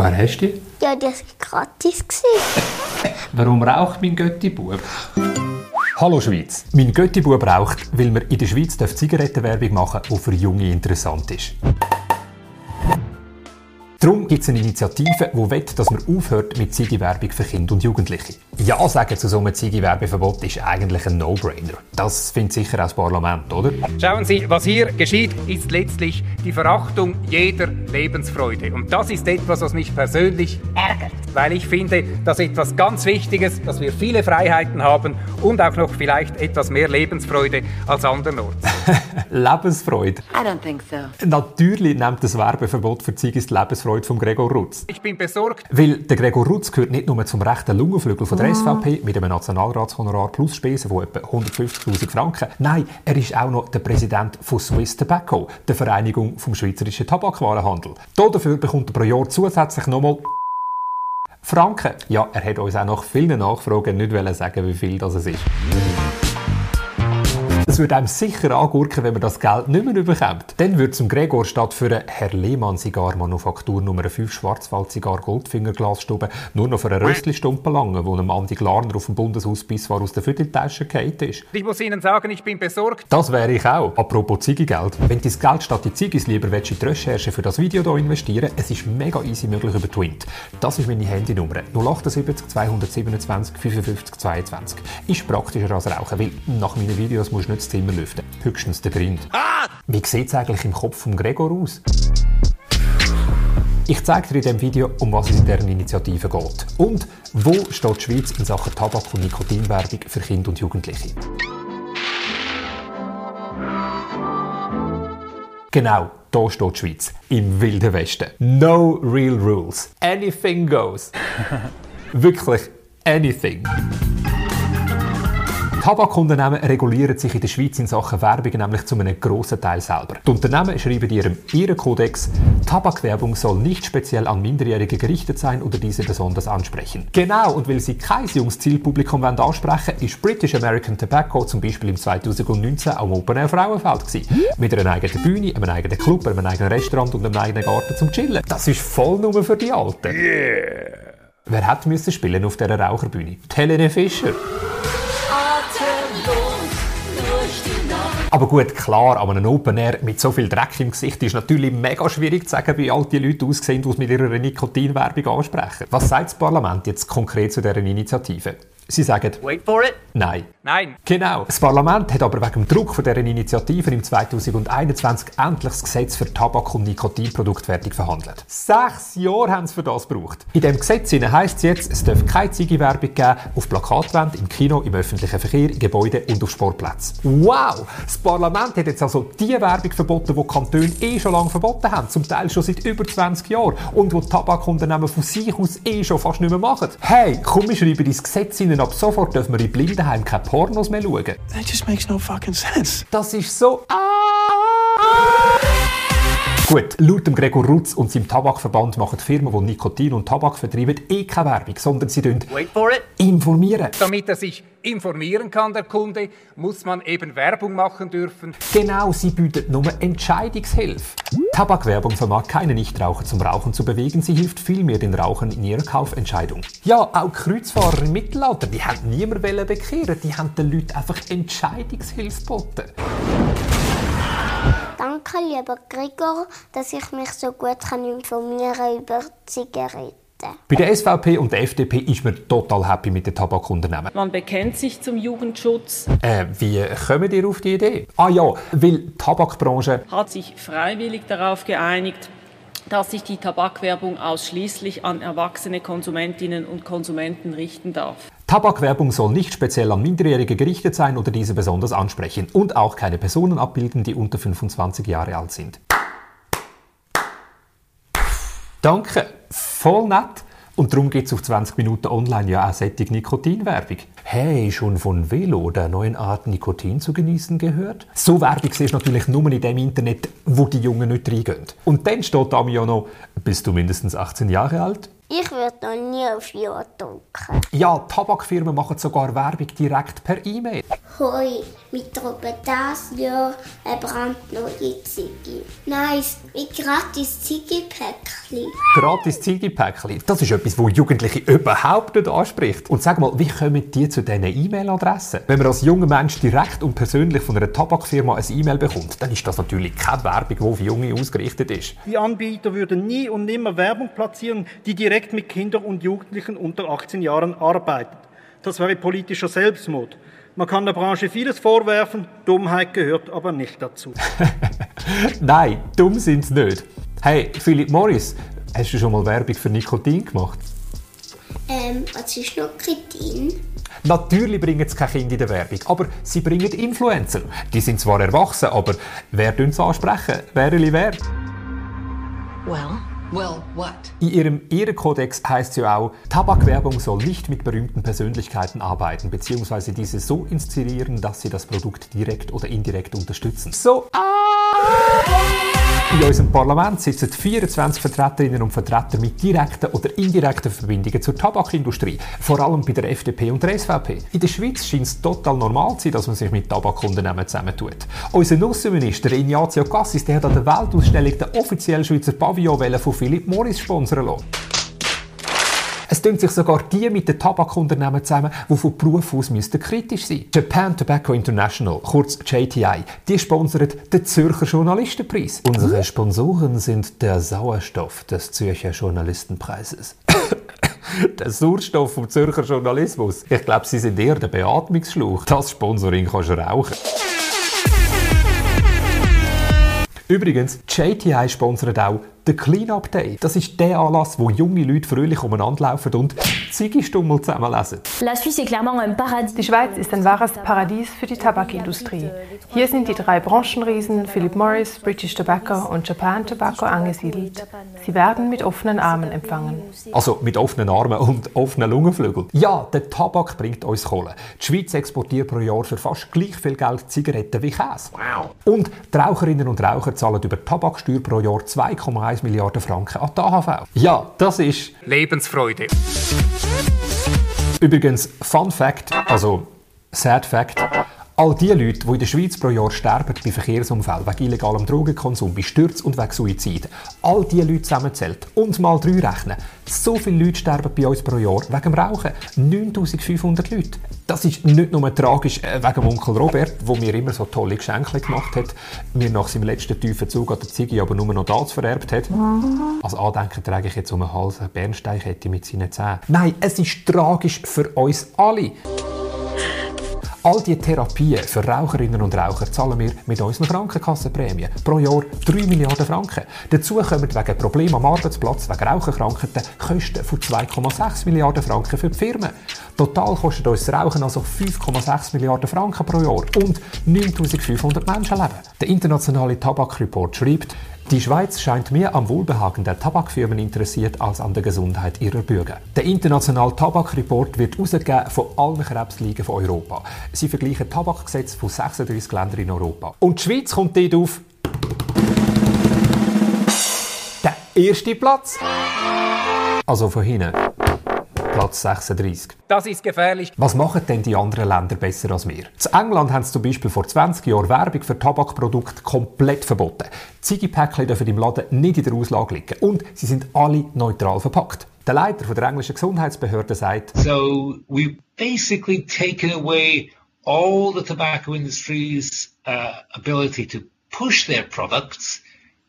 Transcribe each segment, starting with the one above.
Woher hast du die? Ja, das war gratis. Warum raucht mein Götti-Bub? Hallo Schweiz. Mein Götti-Bub raucht, weil man in der Schweiz Zigarettenwerbung machen darf, die für Junge interessant ist. Darum gibt es eine Initiative, die will, dass man aufhört mit Ziege-Werbung für Kinder und Jugendliche. Ja sagen zu so einem Ziege-Werbeverbot ist eigentlich ein No-Brainer. Das findet sicher auch das Parlament, oder? Schauen Sie, was hier geschieht, ist letztlich die Verachtung jeder Lebensfreude. Und das ist etwas, was mich persönlich ärgert, weil ich finde, dass etwas ganz Wichtiges, dass wir viele Freiheiten haben und auch noch vielleicht etwas mehr Lebensfreude als andernorts. Lebensfreude. I don't think so. Natürlich nimmt das Werbeverbot für Ziege die Lebensfreude von Gregor Rutz. Ich bin besorgt. Weil der Gregor Rutz gehört nicht nur zum rechten Lungenflügel von der SVP mit einem Nationalratshonorar plus Spesen von etwa 150'000 Franken. Nein, er ist auch noch der Präsident von Swiss Tobacco, der Vereinigung vom schweizerischen Tabakwarenhandel. Dafür bekommt er pro Jahr zusätzlich nochmal Franken. Ja, er hat uns auch nach vielen Nachfragen nicht wollen sagen, wie viel das ist. Es würde einem sicher angurken, wenn man das Geld nicht mehr bekommt. Dann würde zum Gregor statt für eine Herr Lehmann Zigar Manufaktur Nummer 5 Schwarzwald Zigar Goldfingerglasstube nur noch für eine Röstli-Stumpe lange, wo einem Andi Glarner auf dem Bundeshausbiss war aus der Vierteltasche gefallen ist. Ich muss Ihnen sagen, ich bin besorgt. Das wäre ich auch. Apropos Ziegegeld. Wenn du das Geld statt die Ziegis lieber willst, in die Recherche für das Video hier investieren es ist mega easy möglich über Twint. Das ist meine Handynummer 078 227 55 22. Ist praktischer als Rauchen, weil nach meinen Videos musst du nicht das Zimmer lüften. Höchstens der Grind. Wie sieht es eigentlich im Kopf von Gregor aus? Ich zeige dir in diesem Video, um was es in deren Initiative geht. Und wo steht die Schweiz in Sachen Tabak- und Nikotinwerbung für Kinder und Jugendliche. Genau, da steht die Schweiz. Im Wilden Westen. No real rules. Anything goes. Wirklich anything. Tabakunternehmen regulieren sich in der Schweiz in Sachen Werbung nämlich zu einem grossen Teil selber. Die Unternehmen schreiben in ihrem ihren Kodex, Tabakwerbung soll nicht speziell an Minderjährige gerichtet sein oder diese besonders ansprechen. Genau, und weil sie kein junges Zielpublikum wollen ansprechen ist British American Tobacco zum Beispiel im 2019 am Open Air Frauenfeld gewesen. Mit einer eigenen Bühne, einem eigenen Club, einem eigenen Restaurant und einem eigenen Garten zum Chillen. Das ist voll nur für die Alten. Wer hätte müssen spielen auf dieser Raucherbühne? Die Helene Fischer. Aber gut, klar, an einem Open Air mit so viel Dreck im Gesicht ist natürlich mega schwierig zu sagen, wie alt die Leute aussehen, die mit ihrer Nikotinwerbung ansprechen. Was sagt das Parlament jetzt konkret zu dieser Initiative? Sie sagen, Wait for it. nein. Nein. Genau. Das Parlament hat aber wegen dem Druck von dieser Initiative im 2021 endlich das Gesetz für Tabak- und Nikotinproduktwertung verhandelt. Sechs Jahre haben sie für das gebraucht. In dem Gesetz heisst es jetzt, es darf keine Ziege-Werbung geben auf Plakatwänden, im Kino, im öffentlichen Verkehr, in Gebäuden und auf Sportplätzen. Wow! Das Parlament hat jetzt also die Werbung verboten, die die Kantone eh schon lange verboten haben, zum Teil schon seit über 20 Jahren und die Tabakunternehmen von sich aus eh schon fast nicht mehr machen. Hey, komm, wir schreiben ins Gesetz hinein, ab sofort dürfen wir in Blindenheim keine Pornos mehr schauen. That just makes no fucking sense. Das ist so. Gut, laut dem Gregor Rutz und seinem Tabakverband machen die Firmen, die Nikotin und Tabak vertreiben, eh keine Werbung, sondern sie Wait for it. informieren. Damit er sich informieren kann, der Kunde, muss man eben Werbung machen dürfen. Genau, sie bieten nur Entscheidungshilfe. Tabakwerbung vermag keine Nichtraucher zum Rauchen zu bewegen, sie hilft vielmehr den Rauchern in ihrer Kaufentscheidung. Ja, auch Kreuzfahrer im Mittelalter, die haben niemand bekehren, die haben den Leuten einfach Entscheidungshilfe geboten. Danke, lieber Gregor, dass ich mich so gut kann informieren über Zigaretten. Bei der SVP und der FDP ist man total happy mit den Tabakunternehmen. Man bekennt sich zum Jugendschutz, Äh, wie kommen ihr auf die Idee? Ah ja, weil die Tabakbranche hat sich freiwillig darauf geeinigt, dass sich die Tabakwerbung ausschließlich an erwachsene Konsumentinnen und Konsumenten richten darf. Tabakwerbung soll nicht speziell an Minderjährige gerichtet sein oder diese besonders ansprechen und auch keine Personen abbilden, die unter 25 Jahre alt sind. Danke, voll nett. Und darum gibt es auf 20 Minuten online ja auch sättige Nikotinwerbung. Hey, schon von Velo der neuen Art Nikotin zu genießen gehört? So Werbung siehst du natürlich nur in dem Internet, wo die Jungen nicht reingehen. Und dann steht da ja noch, bist du mindestens 18 Jahre alt? Ich würde noch nie auf Ja drücken. Ja, Tabakfirmen machen sogar Werbung direkt per E-Mail. Hoi, wir droppen das Jahr eine brandneue Ziege. Nice, mit gratis Ziegepäckchen. Gratis Ziegepäckchen, das ist etwas, das Jugendliche überhaupt nicht anspricht. Und sag mal, wie kommen die zu diesen E-Mail-Adressen? Wenn man als junger Mensch direkt und persönlich von einer Tabakfirma ein E-Mail bekommt, dann ist das natürlich keine Werbung, die auf Junge ausgerichtet ist. Die Anbieter würden nie und nimmer Werbung platzieren, die direkt mit Kindern und Jugendlichen unter 18 Jahren arbeitet. Das wäre politischer Selbstmord. Man kann der Branche vieles vorwerfen, Dummheit gehört aber nicht dazu. Nein, dumm sind sie nicht. Hey, Philip Morris, hast du schon mal Werbung für Nikotin gemacht? Ähm, was ist Nikotin? Natürlich bringen sie keine Kinder in der Werbung, aber sie bringen Influencer. Die sind zwar erwachsen, aber wer sie ansprechen? Wer wer? Well, well? In ihrem Ehrenkodex heißt es ja auch, Tabakwerbung soll nicht mit berühmten Persönlichkeiten arbeiten, beziehungsweise diese so inszenieren, dass sie das Produkt direkt oder indirekt unterstützen. So, in unserem Parlament sitzen 24 Vertreterinnen und Vertreter mit direkten oder indirekten Verbindungen zur Tabakindustrie, vor allem bei der FDP und der SVP. In der Schweiz scheint es total normal zu sein, dass man sich mit Tabakunternehmen zusammentut. Unser Nussenminister Ignazio Cassis der hat an der Weltausstellung den offiziellen Schweizer Pavillon von Philip Morris sponsern lassen. Es tun sich sogar die mit den Tabakunternehmen zusammen, die von Beruf aus müssten kritisch sein Japan Tobacco International, kurz JTI, die sponsert den Zürcher Journalistenpreis. Unsere Sponsoren sind der Sauerstoff des Zürcher Journalistenpreises. der Sauerstoff vom Zürcher Journalismus. Ich glaube, sie sind eher der Beatmungsschlauch. Das Sponsoring kannst du rauchen. Übrigens, JTI sponsert auch der Clean-Up Day. Das ist der Anlass, wo junge Leute fröhlich umeinander laufen und Ziggy-Stummel zusammenlesen. Die Schweiz ist ein wahres Paradies für die Tabakindustrie. Hier sind die drei Branchenriesen Philip Morris, British Tobacco und Japan Tobacco angesiedelt. Sie werden mit offenen Armen empfangen. Also mit offenen Armen und offenen Lungenflügeln. Ja, der Tabak bringt uns Kohle. Die Schweiz exportiert pro Jahr für fast gleich viel Geld Zigaretten wie Käse. Wow. Und die Raucherinnen und Raucher zahlen über Tabaksteuer pro Jahr 2,1 Milliarden Franken an die AHV. Ja, das ist Lebensfreude. Übrigens, Fun Fact, also Sad Fact, all die Leute, die in der Schweiz pro Jahr sterben bei Verkehrsunfällen, wegen illegalem Drogenkonsum, bei Stürzen und wegen Suizid, all die Leute zusammenzählt und mal drei rechnen, so viele Leute sterben bei uns pro Jahr wegen dem Rauchen. 9500 Leute. Das ist nicht nur tragisch äh, wegen Onkel Robert, wo mir immer so tolle Geschenke gemacht hat, mir nach seinem letzten tiefen Zug an der Ziege aber nur noch das vererbt hat. Als Andenken trage ich jetzt um den Hals eine Bernsteinkette mit seinen Zähnen. Nein, es ist tragisch für uns alle. All diese Therapien für Raucherinnen und Raucher zahlen wir mit unseren Krankenkassenprämien. Pro Jahr 3 Milliarden Franken. Dazu kommen wegen Problemen am Arbeitsplatz, wegen Raucherkrankheiten, Kosten von 2,6 Milliarden Franken für die Firmen. Total kostet uns das Rauchen also 5,6 Milliarden Franken pro Jahr und 9500 Menschenleben. Der internationale Tabakreport schreibt, die Schweiz scheint mehr am Wohlbehagen der Tabakfirmen interessiert als an der Gesundheit ihrer Bürger. Der internationale Tabakreport wird herausgegeben von allen Krebsligen von Europa. Sie vergleichen Tabakgesetze von 36 Ländern in Europa. Und die Schweiz kommt dort auf der erste Platz. Also von hinten. Platz 36. Das ist gefährlich. Was machen denn die anderen Länder besser als wir? In England haben sie zum Beispiel vor 20 Jahren Werbung für Tabakprodukte komplett verboten. Ziggy-Päckchen dürfen im Laden nicht in der Auslage liegen und sie sind alle neutral verpackt. Der Leiter der englischen Gesundheitsbehörde sagt, So we've basically taken away all the tobacco industry's uh, ability to push their products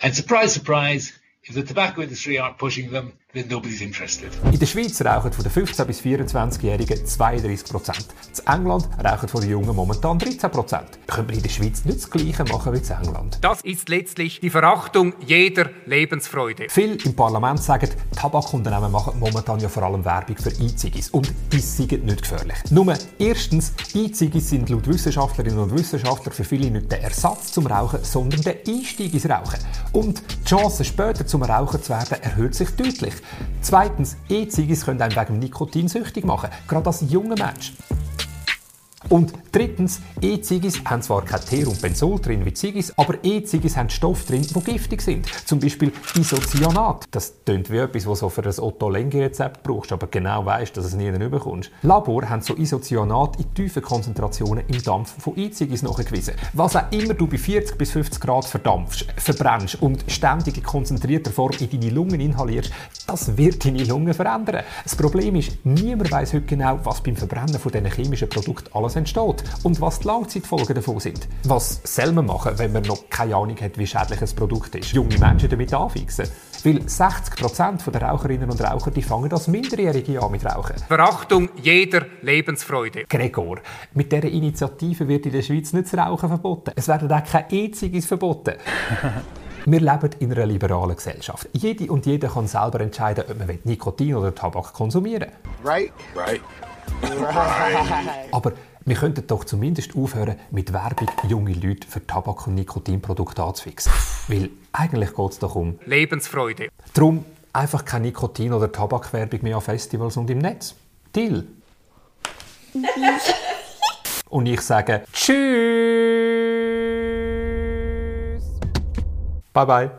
and surprise, surprise, if the tobacco industry aren't pushing them. In der Schweiz rauchen von den 15- bis 24-Jährigen 32 Prozent. In England rauchen von den Jungen momentan 13 Prozent. Können wir in der Schweiz nicht das Gleiche machen wie in England? Das ist letztlich die Verachtung jeder Lebensfreude. Viele im Parlament sagen, Tabakunternehmen machen momentan ja vor allem Werbung für E-Ziggis und die sind nicht gefährlich. Nur erstens, E-Ziggis sind laut Wissenschaftlerinnen und Wissenschaftler für viele nicht der Ersatz zum Rauchen, sondern der Einstieg ins Rauchen. Und die Chance später zum Rauchen zu werden erhöht sich deutlich. Zweitens, E-Ziggis können einen wegen Nikotin süchtig machen, gerade als junger Mensch. Und drittens, E-Ziggis haben zwar kein Teer und Benzol drin wie Ziggis, aber E-Ziggis haben Stoffe drin, die giftig sind. Zum Beispiel Isocyanat. Das klingt wie etwas, was du für ein Otto Lengi-Rezept brauchst, aber genau weißt, dass es nie bekommst. Labor haben so Isocyanat in tiefen Konzentrationen im Dampf von E-Ziggis nachgewiesen. Was auch immer du bei 40 bis 50 Grad verdampfst, verbrennst und ständig in konzentrierter Form in deine Lungen inhalierst, das wird deine Lungen verändern. Das Problem ist, niemand weiß heute genau, was beim Verbrennen von diesen chemischen Produkten alles entsteht und was die Langzeitfolgen davon sind. Was soll man machen, wenn man noch keine Ahnung hat, wie schädlich ein Produkt ist? Junge Menschen damit anfixen? Weil 60% der Raucherinnen und Raucher die fangen als Minderjährige an mit Rauchen. Verachtung jeder Lebensfreude. Gregor, mit dieser Initiative wird in der Schweiz nicht das Rauchen verboten. Es werden auch keine E-Zigis verboten. Wir leben in einer liberalen Gesellschaft. Jede und jeder kann selber entscheiden, ob man Nikotin oder Tabak konsumieren will. Right? Right. Aber wir könnten doch zumindest aufhören, mit Werbung junge Leute für Tabak- und Nikotinprodukte anzufixen. Weil eigentlich geht es doch um Lebensfreude. Darum einfach keine Nikotin- oder Tabakwerbung mehr an Festivals und im Netz. Deal? und ich sage Tschüss. Bye bye.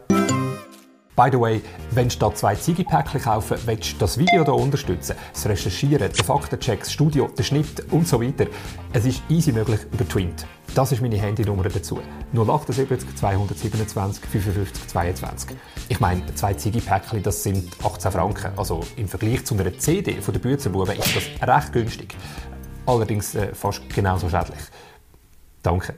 By the way, wenn du statt zwei Ziegepäckchen kaufen willst, du das Video hier unterstützen, das Recherchieren, den Faktencheck, das Studio, den Schnitt und so weiter, es ist easy möglich über Twint. Das ist meine Handynummer dazu. 078 227 55 22. Ich meine, zwei Ziegepäckchen, das sind 18 Franken. Also im Vergleich zu einer CD von der Büzerbuben ist das recht günstig. Allerdings äh, fast genauso schädlich. Danke.